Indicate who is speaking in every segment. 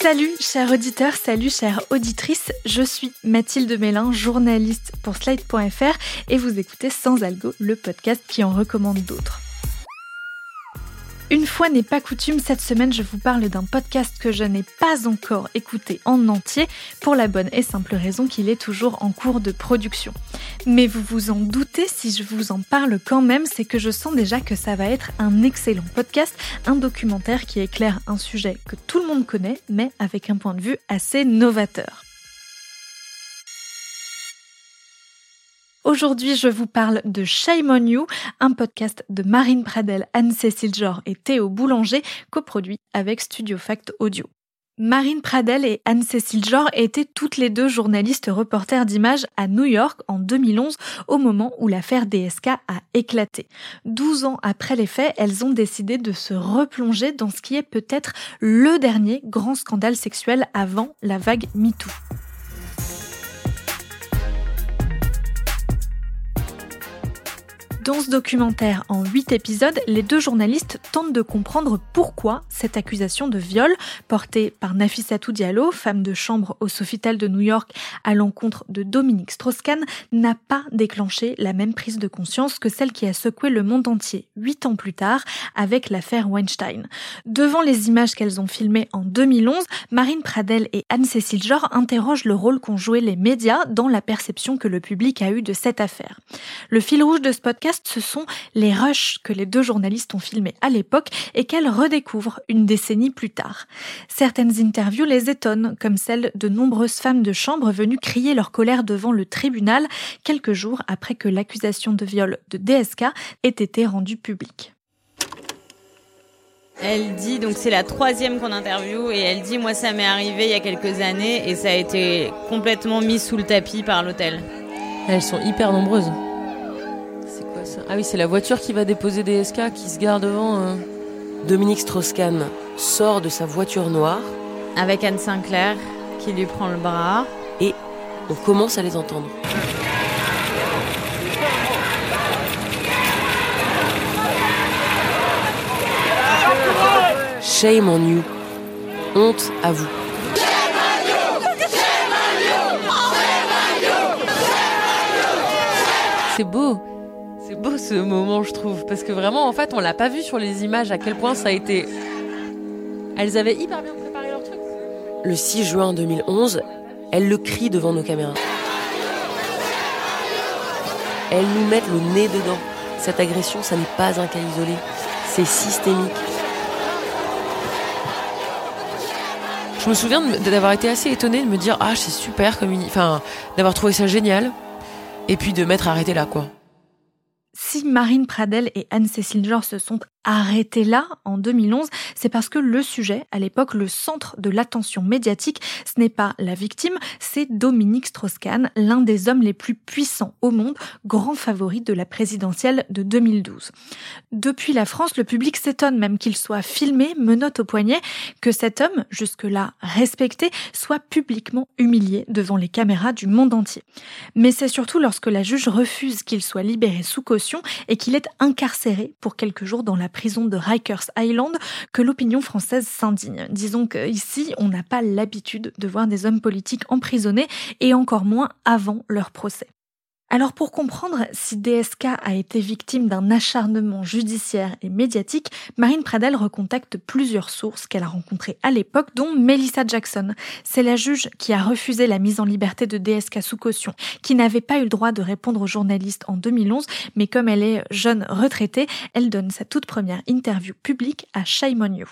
Speaker 1: Salut chers auditeurs, salut chères auditrices, je suis Mathilde Mélin, journaliste pour Slide.fr et vous écoutez Sans Algo, le podcast qui en recommande d'autres. Une fois n'est pas coutume, cette semaine je vous parle d'un podcast que je n'ai pas encore écouté en entier pour la bonne et simple raison qu'il est toujours en cours de production. Mais vous vous en doutez si je vous en parle quand même, c'est que je sens déjà que ça va être un excellent podcast, un documentaire qui éclaire un sujet que tout le monde connaît mais avec un point de vue assez novateur. Aujourd'hui, je vous parle de Shame on You, un podcast de Marine Pradel, Anne-Cécile Jor et Théo Boulanger, coproduit avec Studio Fact Audio. Marine Pradel et Anne-Cécile Jor étaient toutes les deux journalistes reporters d'images à New York en 2011, au moment où l'affaire DSK a éclaté. Douze ans après les faits, elles ont décidé de se replonger dans ce qui est peut-être le dernier grand scandale sexuel avant la vague MeToo. Dans ce documentaire, en huit épisodes, les deux journalistes tentent de comprendre pourquoi cette accusation de viol, portée par Nafissatou Diallo, femme de chambre au Sofitel de New York, à l'encontre de Dominique Strauss-Kahn, n'a pas déclenché la même prise de conscience que celle qui a secoué le monde entier huit ans plus tard avec l'affaire Weinstein. Devant les images qu'elles ont filmées en 2011, Marine Pradel et Anne-Cécile Jor interrogent le rôle qu'ont joué les médias dans la perception que le public a eue de cette affaire. Le fil rouge de ce podcast, ce sont les rushs que les deux journalistes ont filmés à l'époque et qu'elles redécouvrent une décennie plus tard. Certaines interviews les étonnent, comme celle de nombreuses femmes de chambre venues crier leur colère devant le tribunal quelques jours après que l'accusation de viol de DSK ait été rendue publique.
Speaker 2: Elle dit, donc c'est la troisième qu'on interviewe, et elle dit, moi ça m'est arrivé il y a quelques années, et ça a été complètement mis sous le tapis par l'hôtel.
Speaker 3: Elles sont hyper nombreuses. Ah oui, c'est la voiture qui va déposer des SK qui se gare devant. Euh.
Speaker 4: Dominique Strauss-Kahn sort de sa voiture noire.
Speaker 2: Avec Anne Sinclair qui lui prend le bras.
Speaker 4: Et on commence à les entendre. Shame on you. Honte à vous.
Speaker 3: C'est beau. C'est beau ce moment, je trouve, parce que vraiment, en fait, on l'a pas vu sur les images à quel point ça a été. Elles avaient hyper bien préparé leur truc.
Speaker 4: Le 6 juin 2011, elles le crient devant nos caméras. Elles nous mettent le nez dedans. Cette agression, ça n'est pas un cas isolé, c'est systémique.
Speaker 3: Je me souviens d'avoir été assez étonnée de me dire ah c'est super comme enfin d'avoir trouvé ça génial et puis de m'être arrêtée là quoi.
Speaker 1: Si Marine Pradel et Anne-Cécile Georges se sont arrêtées là en 2011, c'est parce que le sujet, à l'époque, le centre de l'attention médiatique, ce n'est pas la victime, c'est Dominique Strauss-Kahn, l'un des hommes les plus puissants au monde, grand favori de la présidentielle de 2012. Depuis la France, le public s'étonne même qu'il soit filmé, menotte au poignet, que cet homme, jusque-là respecté, soit publiquement humilié devant les caméras du monde entier. Mais c'est surtout lorsque la juge refuse qu'il soit libéré sous caution et qu'il est incarcéré pour quelques jours dans la prison de Rikers Island que l'opinion française s'indigne. Disons qu'ici, on n'a pas l'habitude de voir des hommes politiques emprisonnés et encore moins avant leur procès. Alors pour comprendre si DSK a été victime d'un acharnement judiciaire et médiatique, Marine Pradel recontacte plusieurs sources qu'elle a rencontrées à l'époque, dont Melissa Jackson. C'est la juge qui a refusé la mise en liberté de DSK sous caution, qui n'avait pas eu le droit de répondre aux journalistes en 2011, mais comme elle est jeune retraitée, elle donne sa toute première interview publique à Shame on You.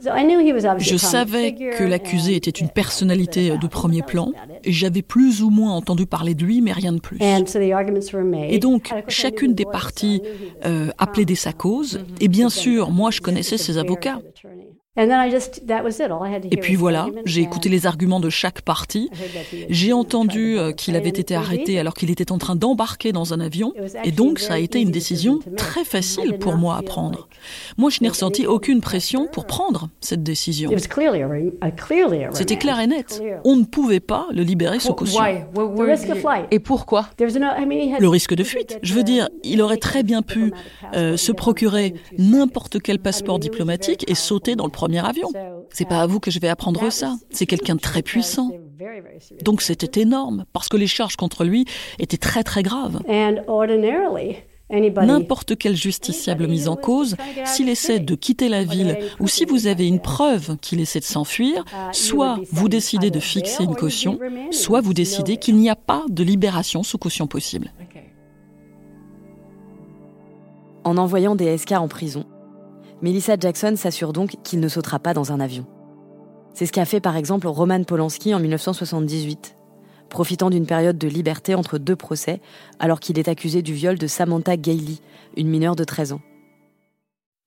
Speaker 5: Je savais que l'accusé était une personnalité de premier plan. J'avais plus ou moins entendu parler de lui, mais rien de plus. Et donc, chacune des parties euh, a plaidé sa cause. Et bien sûr, moi, je connaissais ses avocats. Et puis voilà, j'ai écouté les arguments de chaque partie. J'ai entendu euh, qu'il avait été arrêté alors qu'il était en train d'embarquer dans un avion. Et donc, ça a été une décision très facile pour moi à prendre. Moi, je n'ai ressenti aucune pression pour prendre cette décision. C'était clair et net. On ne pouvait pas le libérer sous caution.
Speaker 3: Et pourquoi?
Speaker 5: Le risque de fuite. Je veux dire, il aurait très bien pu euh, se procurer n'importe quel passeport diplomatique et sauter dans le premier premier avion. C'est pas à vous que je vais apprendre ça. C'est quelqu'un de très puissant. Donc c'était énorme, parce que les charges contre lui étaient très très graves. N'importe quel justiciable mis en cause, s'il essaie de quitter la ville ou si vous avez une preuve qu'il essaie de s'enfuir, soit vous décidez de fixer une caution, soit vous décidez qu'il n'y a pas de libération sous caution possible.
Speaker 6: En envoyant des SK en prison, Melissa Jackson s'assure donc qu'il ne sautera pas dans un avion. C'est ce qu'a fait par exemple Roman Polanski en 1978, profitant d'une période de liberté entre deux procès, alors qu'il est accusé du viol de Samantha Gailey, une mineure de 13 ans.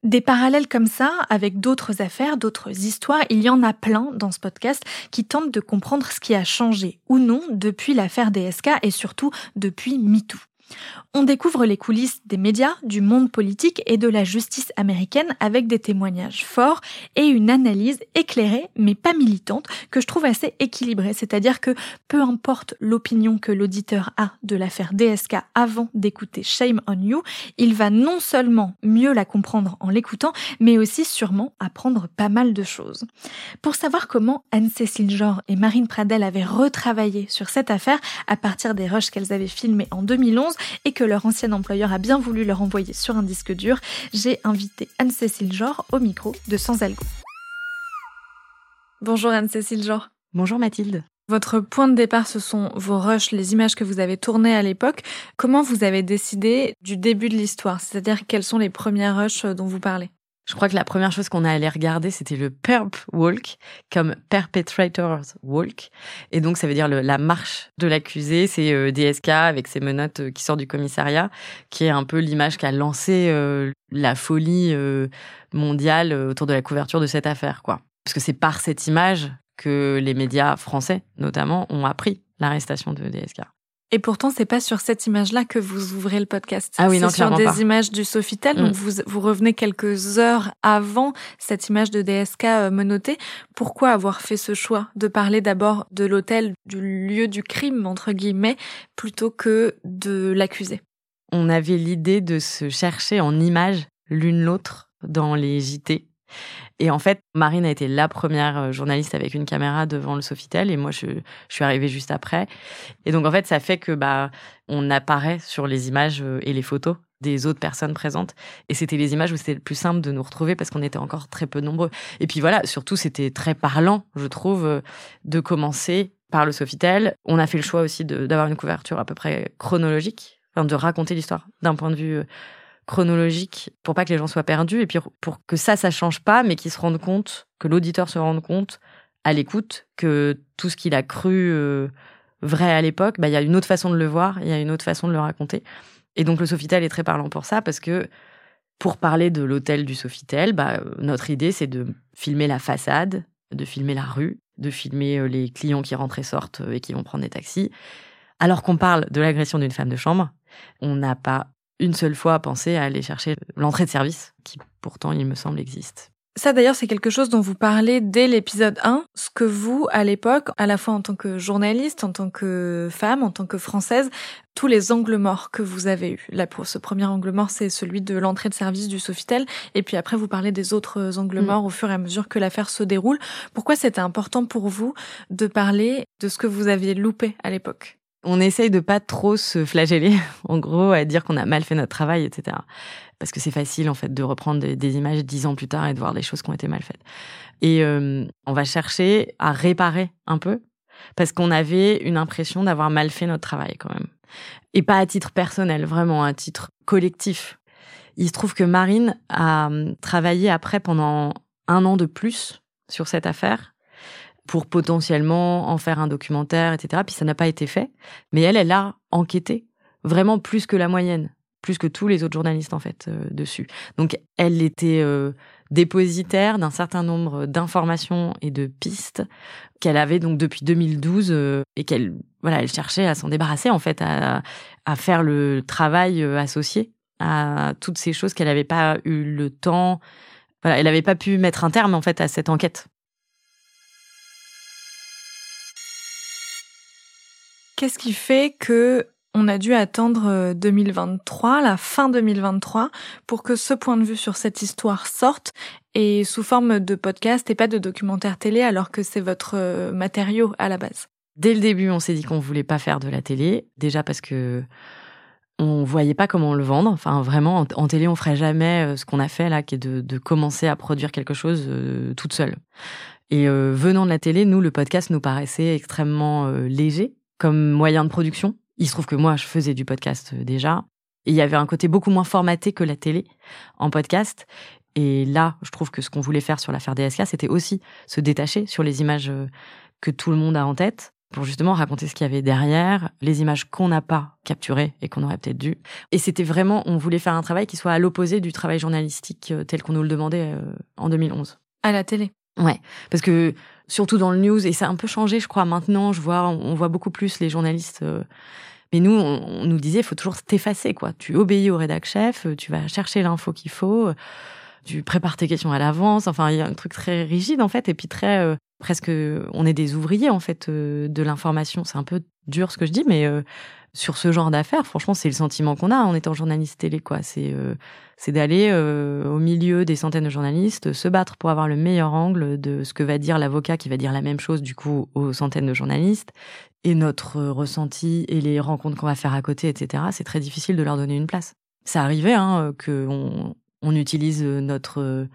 Speaker 1: Des parallèles comme ça avec d'autres affaires, d'autres histoires, il y en a plein dans ce podcast qui tentent de comprendre ce qui a changé ou non depuis l'affaire DSK et surtout depuis MeToo. On découvre les coulisses des médias, du monde politique et de la justice américaine avec des témoignages forts et une analyse éclairée mais pas militante que je trouve assez équilibrée. C'est-à-dire que peu importe l'opinion que l'auditeur a de l'affaire DSK avant d'écouter Shame on You, il va non seulement mieux la comprendre en l'écoutant, mais aussi sûrement apprendre pas mal de choses. Pour savoir comment Anne-Cécile Jor et Marine Pradel avaient retravaillé sur cette affaire à partir des rushs qu'elles avaient filmés en 2011 et que leur ancien employeur a bien voulu leur envoyer sur un disque dur, j'ai invité Anne-Cécile Jor au micro de Sans Algo. Bonjour Anne-Cécile Jor.
Speaker 6: Bonjour Mathilde.
Speaker 1: Votre point de départ, ce sont vos rushs, les images que vous avez tournées à l'époque. Comment vous avez décidé du début de l'histoire? C'est-à-dire quelles sont les premières rushs dont vous parlez?
Speaker 6: Je crois que la première chose qu'on a allé regarder, c'était le Perp Walk, comme Perpetrators Walk. Et donc, ça veut dire la marche de l'accusé. C'est euh, DSK avec ses menottes euh, qui sort du commissariat, qui est un peu l'image qui a lancé euh, la folie mondiale autour de la couverture de cette affaire, quoi. Parce que c'est par cette image que les médias français, notamment, ont appris l'arrestation de DSK.
Speaker 1: Et pourtant, c'est pas sur cette image-là que vous ouvrez le podcast.
Speaker 6: Ah oui, non,
Speaker 1: C'est sur des images du Sofitel. Donc, mm. vous, vous revenez quelques heures avant cette image de DSK euh, menotée. Pourquoi avoir fait ce choix de parler d'abord de l'hôtel, du lieu du crime, entre guillemets, plutôt que de l'accusé?
Speaker 6: On avait l'idée de se chercher en images l'une l'autre dans les JT et en fait, Marine a été la première euh, journaliste avec une caméra devant le Sofitel et moi je, suis arrivée juste après. Et donc en fait, ça fait que bah on apparaît sur les images euh, et les photos des autres personnes présentes. Et c'était les images où c'était le plus simple de nous retrouver parce qu'on était encore très peu nombreux. Et puis voilà, surtout c'était très parlant, je trouve, euh, de commencer par le Sofitel. On a fait le choix aussi d'avoir une couverture à peu près chronologique, enfin, de raconter l'histoire d'un point de vue chronologique pour pas que les gens soient perdus et puis pour que ça, ça change pas, mais qu'ils se rendent compte, que l'auditeur se rende compte à l'écoute que tout ce qu'il a cru euh, vrai à l'époque, bah, il y a une autre façon de le voir, il y a une autre façon de le raconter. Et donc le Sofitel est très parlant pour ça parce que pour parler de l'hôtel du Sofitel, bah, notre idée c'est de filmer la façade, de filmer la rue, de filmer euh, les clients qui rentrent et sortent euh, et qui vont prendre des taxis. Alors qu'on parle de l'agression d'une femme de chambre, on n'a pas une seule fois penser à aller chercher l'entrée de service, qui pourtant, il me semble, existe.
Speaker 1: Ça d'ailleurs, c'est quelque chose dont vous parlez dès l'épisode 1, ce que vous, à l'époque, à la fois en tant que journaliste, en tant que femme, en tant que française, tous les angles morts que vous avez eus. Là, pour ce premier angle mort, c'est celui de l'entrée de service du Sofitel. Et puis après, vous parlez des autres angles mm. morts au fur et à mesure que l'affaire se déroule. Pourquoi c'était important pour vous de parler de ce que vous aviez loupé à l'époque?
Speaker 6: On essaye de pas trop se flageller, en gros, à dire qu'on a mal fait notre travail, etc. Parce que c'est facile, en fait, de reprendre des, images dix ans plus tard et de voir des choses qui ont été mal faites. Et euh, on va chercher à réparer un peu, parce qu'on avait une impression d'avoir mal fait notre travail, quand même. Et pas à titre personnel, vraiment à titre collectif. Il se trouve que Marine a euh, travaillé après pendant un an de plus sur cette affaire pour potentiellement en faire un documentaire, etc. Puis ça n'a pas été fait. Mais elle, elle a enquêté vraiment plus que la moyenne, plus que tous les autres journalistes en fait euh, dessus. Donc elle était euh, dépositaire d'un certain nombre d'informations et de pistes qu'elle avait donc depuis 2012 euh, et qu'elle voilà, elle cherchait à s'en débarrasser en fait, à, à faire le travail associé à toutes ces choses qu'elle n'avait pas eu le temps. Voilà, elle n'avait pas pu mettre un terme en fait à cette enquête.
Speaker 1: Qu'est-ce qui fait que On a dû attendre 2023, la fin 2023, pour que ce point de vue sur cette histoire sorte et sous forme de podcast et pas de documentaire télé alors que c'est votre matériau à la base?
Speaker 6: Dès le début, on s'est dit qu'on voulait pas faire de la télé, déjà parce que on voyait pas comment le vendre. Enfin, vraiment, en, télé, on ferait jamais euh, ce qu'on a fait là, qui est de, commencer à produire quelque chose euh, toute seule. Et euh, venant de la télé, nous, le podcast nous paraissait extrêmement léger comme moyen de production. Il se trouve que moi, je faisais du podcast déjà. Et il y avait un côté beaucoup moins formaté que la télé en podcast. Et là, je trouve que ce qu'on voulait faire sur l'affaire DSK, c'était aussi se détacher sur les images que tout le monde a en tête pour justement raconter ce qu'il y avait derrière, les images qu'on n'a pas capturées et qu'on aurait peut-être dû. Et c'était vraiment, on voulait faire un travail qui soit à l'opposé du travail journalistique euh, tel qu'on nous le demandait euh, en 2011.
Speaker 1: À la télé
Speaker 6: Ouais, parce que surtout dans le news, et ça a un peu changé, je crois, maintenant, je vois, on voit beaucoup plus les journalistes. Euh, mais nous, on, nous disait, il faut toujours t'effacer, quoi. Tu obéis au rédac chef, tu vas chercher l'info qu'il faut, tu prépares tes questions à l'avance. Enfin, il y a un truc très rigide, en fait, et puis très presque, on est des ouvriers en fait euh, de l'information. C'est un peu dur ce que je dis, mais euh, sur ce genre d'affaires, franchement, c'est le sentiment qu'on a en étant journaliste télé, quoi. C'est euh, c'est d'aller au milieu des centaines de journalistes, se battre pour avoir le meilleur angle de ce que va dire l'avocat, qui va dire la même chose du coup aux centaines de journalistes, et notre ressenti et les rencontres qu'on va faire à côté, etc. C'est très difficile de leur donner une place. Ça arrivait hein, que on utilise notre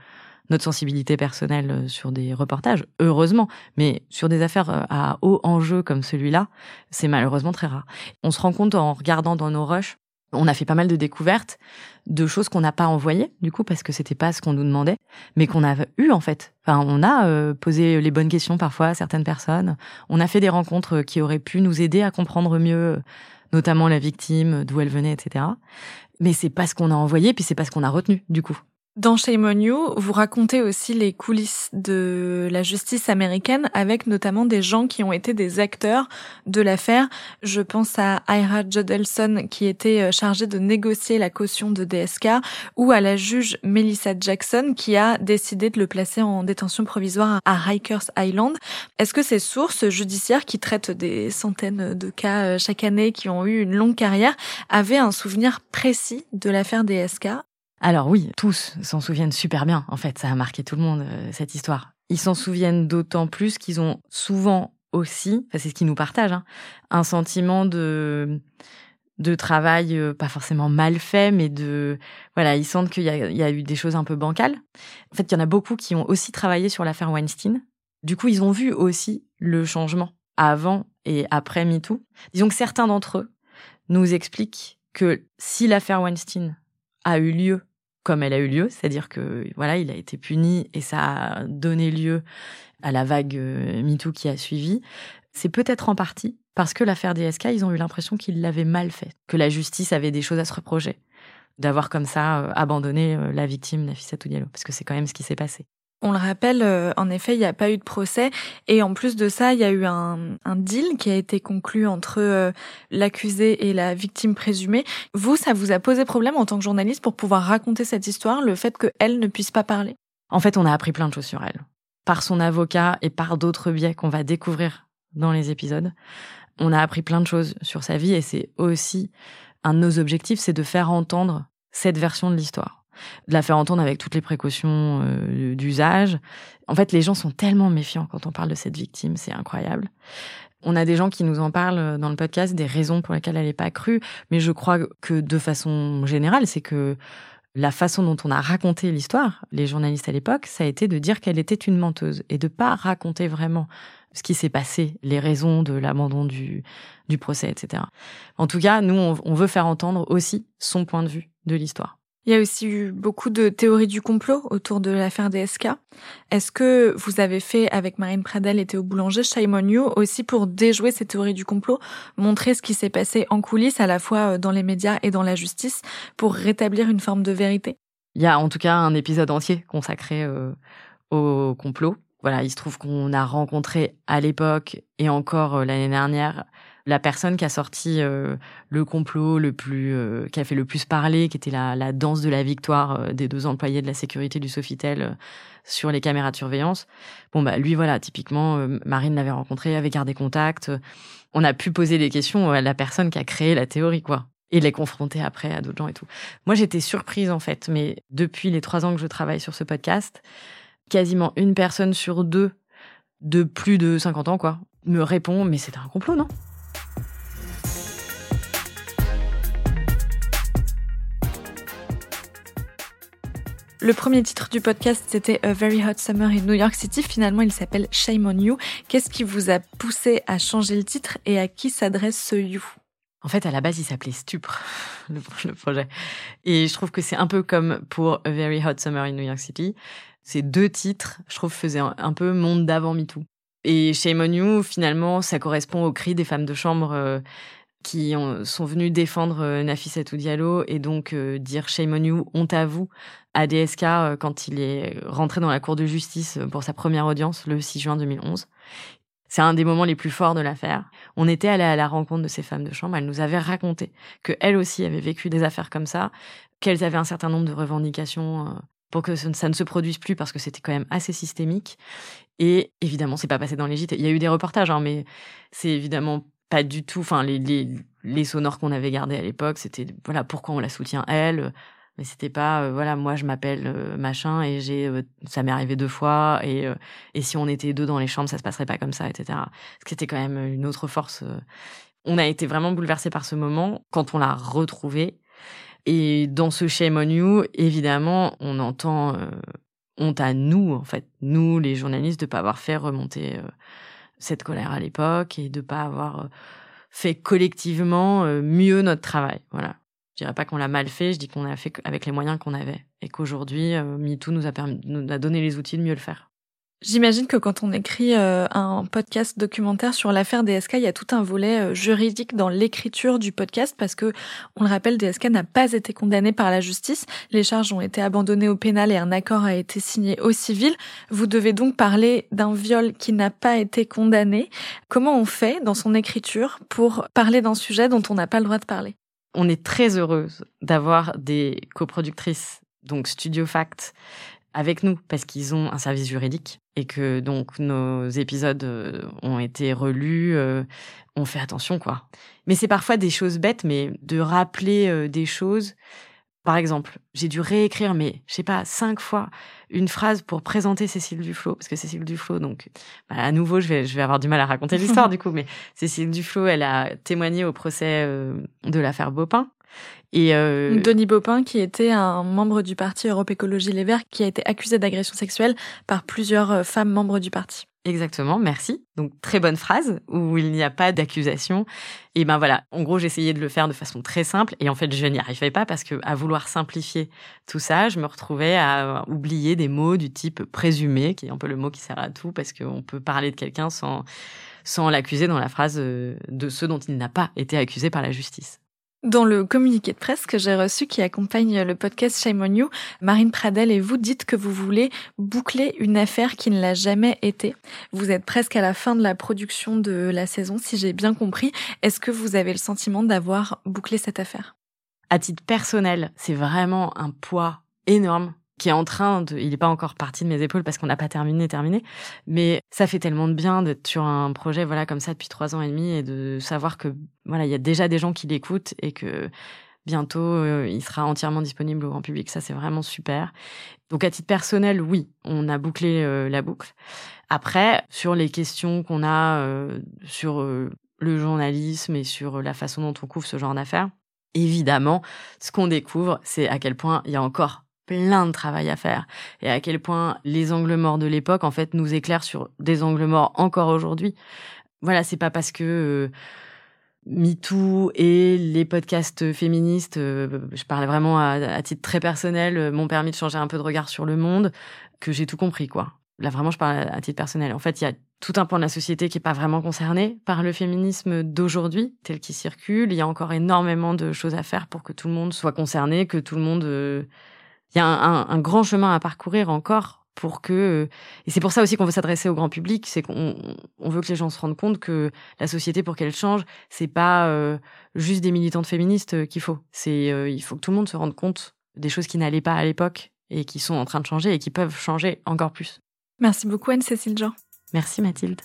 Speaker 6: notre sensibilité personnelle euh, sur des reportages, heureusement, mais sur des affaires euh, à haut enjeu comme celui-là, c'est malheureusement très rare. On se rend compte en regardant dans nos rushs, on a fait pas mal de découvertes de choses qu'on n'a pas envoyées, du coup, parce que c'était pas ce qu'on nous demandait, mais qu'on a eu en fait. Enfin, on a euh, posé les bonnes questions parfois à certaines personnes. On a fait des rencontres qui auraient pu nous aider à comprendre mieux, notamment la victime, d'où elle venait, etc. Mais c'est pas ce qu'on a envoyé, puis c'est pas ce qu'on a retenu, du coup.
Speaker 1: Dans Shame on You, vous racontez aussi les coulisses de la justice américaine avec notamment des gens qui ont été des acteurs de l'affaire. Je pense à Ira Jodelson qui était euh, chargée de négocier la caution de DSK ou à la juge Melissa Jackson qui a décidé de le placer en détention provisoire à Rikers Island. Est-ce que ces sources judiciaires qui traitent des centaines de cas euh, chaque année qui ont eu une longue carrière avaient un souvenir précis de l'affaire DSK
Speaker 6: alors oui, tous s'en souviennent super bien. En fait, ça a marqué tout le monde, euh, cette histoire. Ils s'en souviennent d'autant plus qu'ils ont souvent aussi, c'est ce qu'ils nous partagent, hein, un sentiment de de travail euh, pas forcément mal fait, mais de voilà, ils sentent qu'il y, y, a eu des choses un peu bancales. En fait, il y en a beaucoup qui ont aussi travaillé sur l'affaire Weinstein. Du coup, ils ont vu aussi le changement avant et après MeToo. Disons que certains d'entre eux nous expliquent que si l'affaire Weinstein a eu lieu comme elle a eu lieu, c'est-à-dire que voilà, il a été puni et ça a donné lieu à la vague euh, MeToo qui a suivi. C'est peut-être en partie parce que l'affaire DSK, ils ont eu l'impression qu'ils l'avaient mal fait, que la justice avait des choses à se reprocher, d'avoir comme ça euh, abandonné euh, la victime Nafissa Diallo, parce que c'est quand même ce qui s'est passé.
Speaker 1: On le rappelle, euh, en effet, il n'y a pas eu de procès. Et en plus de ça, il y a eu un, deal qui a été conclu entre euh, l'accusé et la victime présumée. Vous, ça vous a posé problème en tant que journaliste pour pouvoir raconter cette histoire, le fait qu'elle ne puisse pas parler?
Speaker 6: En fait, on a appris plein de choses sur elle. Par son avocat et par d'autres biais qu'on va découvrir dans les épisodes. On a appris plein de choses sur sa vie et c'est aussi un de nos objectifs, c'est de faire entendre cette version de l'histoire de la faire entendre avec toutes les précautions euh, d'usage. En fait, les gens sont tellement méfiants quand on parle de cette victime, c'est incroyable. On a des gens qui nous en parlent dans le podcast, des raisons pour lesquelles elle n'est pas crue, mais je crois que de façon générale, c'est que la façon dont on a raconté l'histoire, les journalistes à l'époque, ça a été de dire qu'elle était une menteuse et de pas raconter vraiment ce qui s'est passé, les raisons de l'abandon du procès, etc. En tout cas, nous, on veut faire entendre aussi son point de vue de l'histoire.
Speaker 1: Il y a aussi eu beaucoup de théories du complot autour de l'affaire DSK. Est-ce que vous avez fait avec Marine Pradel et Théo Boulanger, Shame on You, aussi pour déjouer ces théories du complot, montrer ce qui s'est passé en coulisses, à la fois euh, dans les médias et dans la justice, pour rétablir une forme de vérité?
Speaker 6: Il y a en tout cas un épisode entier consacré euh, au complot. Voilà, il se trouve qu'on a rencontré à l'époque et encore euh, l'année dernière la personne qui a sorti euh, le complot le plus, euh, qui a fait le plus parler, qui était la, la danse de la victoire euh, des deux employés de la sécurité du Sofitel sur les caméras de surveillance. Bon bah lui voilà, typiquement Marine l'avait rencontré, avait gardé contact. On a pu poser des questions à la personne qui a créé la théorie quoi. Et les confronter après à d'autres gens et tout. Moi, j'étais surprise en fait, mais depuis les trois ans que je travaille sur ce podcast, quasiment une personne sur deux de plus de 50 ans, quoi, me répond Mais c'est un complot, non?
Speaker 1: Le premier titre du podcast, c'était A Very Hot Summer in New York City. Finalement, il s'appelle Shame on You. Qu'est-ce qui vous a poussé à changer le titre et à qui s'adresse ce You?
Speaker 6: En fait, à la base, il s'appelait Stupre, le projet. Et je trouve que c'est un peu comme pour A Very Hot Summer in New York City. Ces deux titres, je trouve, faisaient un peu monde d'avant MeToo. Et Shame on You, finalement, ça correspond au cri des femmes de chambre euh, qui sont venues défendre euh, Nafissatou Diallo et donc euh, dire Shame on You, honte à vous, à DSK quand il est rentré dans la cour de justice pour sa première audience le 6 juin 2011. C'est un des moments les plus forts de l'affaire. On était allé à la rencontre de ces femmes de chambre. Elles nous avaient raconté qu'elles aussi avaient vécu des affaires comme ça, qu'elles avaient un certain nombre de revendications pour que ça ne se produise plus parce que c'était quand même assez systémique. Et évidemment, c'est pas passé dans les gîtes. Il y a eu des reportages, hein, mais c'est évidemment pas du tout. Enfin, les, les, les sonores qu'on avait gardés à l'époque, c'était voilà pourquoi on la soutient elle. Mais c'était pas euh, voilà moi je m'appelle euh, machin et j'ai euh, ça m'est arrivé deux fois et et si on était deux dans les chambres ça se passerait pas comme ça etc. C'était quand même une autre force. On a été vraiment bouleversés par ce moment quand on l'a retrouvé et dans ce Shame on You, évidemment, on entend honte à nous, en fait, nous, les journalistes, de pas avoir fait remonter cette colère à l'époque et de pas avoir euh, fait collectivement mieux notre travail. Voilà. Je dirais pas qu'on l'a mal fait, je dis qu'on l'a fait avec les moyens qu'on avait et qu'aujourd'hui, MeToo nous a permis, nous a donné les outils de mieux le faire.
Speaker 1: J'imagine que quand on écrit euh, un podcast documentaire sur l'affaire DSK, il y a tout un volet euh, juridique dans l'écriture du podcast parce que, on le rappelle, DSK n'a pas été condamné par la justice. Les charges ont été abandonnées au pénal et un accord a été signé au civil. Vous devez donc parler d'un viol qui n'a pas été condamné. Comment on fait dans son écriture pour parler d'un sujet dont on n'a pas le droit de parler?
Speaker 6: On est très heureuse d'avoir des coproductrices, donc Studio Fact, avec nous parce qu'ils ont un service juridique et que donc nos épisodes euh, ont été relus, euh, on fait attention quoi. Mais c'est parfois des choses bêtes, mais de rappeler euh, des choses. Par exemple, j'ai dû réécrire, mais je sais pas, cinq fois une phrase pour présenter Cécile Duflo, parce que Cécile Duflo, donc, bah, à nouveau, je vais, je vais avoir du mal à raconter l'histoire du coup, mais Cécile Duflo, elle a témoigné au procès de l'affaire Bopin,
Speaker 1: et euh... Denis Baupin, qui était un membre du parti Europe Écologie Les Verts, qui a été accusé d'agression sexuelle par plusieurs euh, femmes membres du parti.
Speaker 6: Exactement, merci. Donc très bonne phrase où il n'y a pas d'accusation. Et ben voilà, en gros j'essayais de le faire de façon très simple et en fait je n'y arrivais pas parce que à vouloir simplifier tout ça, je me retrouvais à oublier des mots du type présumé, qui est un peu le mot qui sert à tout parce qu'on peut parler de quelqu'un sans sans l'accuser dans la phrase euh, de ceux dont il n'a pas été accusé par la justice.
Speaker 1: Dans le communiqué de presse que j'ai reçu qui accompagne le podcast Shame on You, Marine Pradel et vous dites que vous voulez boucler une affaire qui ne l'a jamais été. Vous êtes presque à la fin de la production de la saison, si j'ai bien compris. Est-ce que vous avez le sentiment d'avoir bouclé cette affaire?
Speaker 6: À titre personnel, c'est vraiment un poids énorme qui est en train de, il n'est pas encore parti de mes épaules parce qu'on n'a pas terminé, terminé, mais ça fait tellement de bien d'être sur un projet, voilà, comme ça depuis trois ans et demi et de savoir que, voilà, il y a déjà des gens qui l'écoutent et que bientôt euh, il sera entièrement disponible au grand public. Ça, c'est vraiment super. Donc, à titre personnel, oui, on a bouclé euh, la boucle. Après, sur les questions qu'on a euh, sur le journalisme et sur la façon dont on couvre ce genre d'affaires, évidemment, ce qu'on découvre, c'est à quel point il y a encore plein de travail à faire et à quel point les angles morts de l'époque en fait nous éclairent sur des angles morts encore aujourd'hui. Voilà, c'est pas parce que euh, MeToo et les podcasts féministes, euh, je parlais vraiment à, titre très personnel, euh, m'ont permis de changer un peu de regard sur le monde, que j'ai tout compris quoi. Là vraiment je parle à, titre personnel. En fait, il y a tout un pan de la société qui est pas vraiment concerné par le féminisme d'aujourd'hui tel qu'il circule. Il y a encore énormément de choses à faire pour que tout le monde soit concerné, que tout le monde il y a un, grand chemin à parcourir encore pour que et c'est pour ça aussi qu'on veut s'adresser au grand public, c'est qu'on on veut que les gens se rendent compte que la société pour qu'elle change, c'est pas euh, juste des militantes féministes euh, qu'il faut. C'est euh, il faut que tout le monde se rende compte des choses qui n'allaient pas à l'époque et qui sont en train de changer et qui peuvent changer encore plus.
Speaker 1: Merci beaucoup Anne-Cécile Jean.
Speaker 6: Merci Mathilde.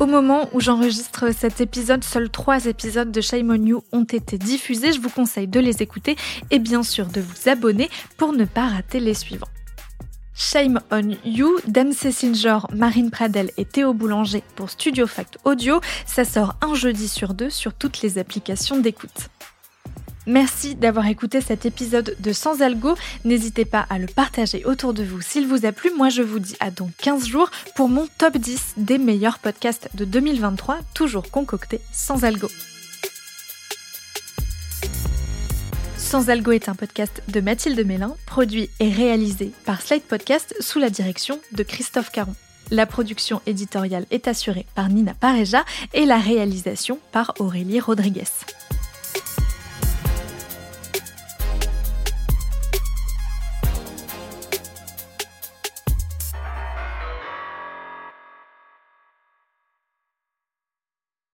Speaker 1: Au moment où j'enregistre cet épisode, seuls trois épisodes de Shame on You ont été diffusés. Je vous conseille de les écouter et bien sûr de vous abonner pour ne pas rater les suivants. Shame on You d'Anne Cécile Marine Pradel et Théo Boulanger pour Studio Fact Audio. Ça sort un jeudi sur deux sur toutes les applications d'écoute. Merci d'avoir écouté cet épisode de Sans Algo. N'hésitez pas à le partager autour de vous s'il vous a plu. Moi, je vous dis à dans 15 jours pour mon top 10 des meilleurs podcasts de 2023, toujours concoctés sans algo. Sans Algo est un podcast de Mathilde Mélin, produit et réalisé par Slide Podcast sous la direction de Christophe Caron. La production éditoriale est assurée par Nina Pareja et la réalisation par Aurélie Rodriguez.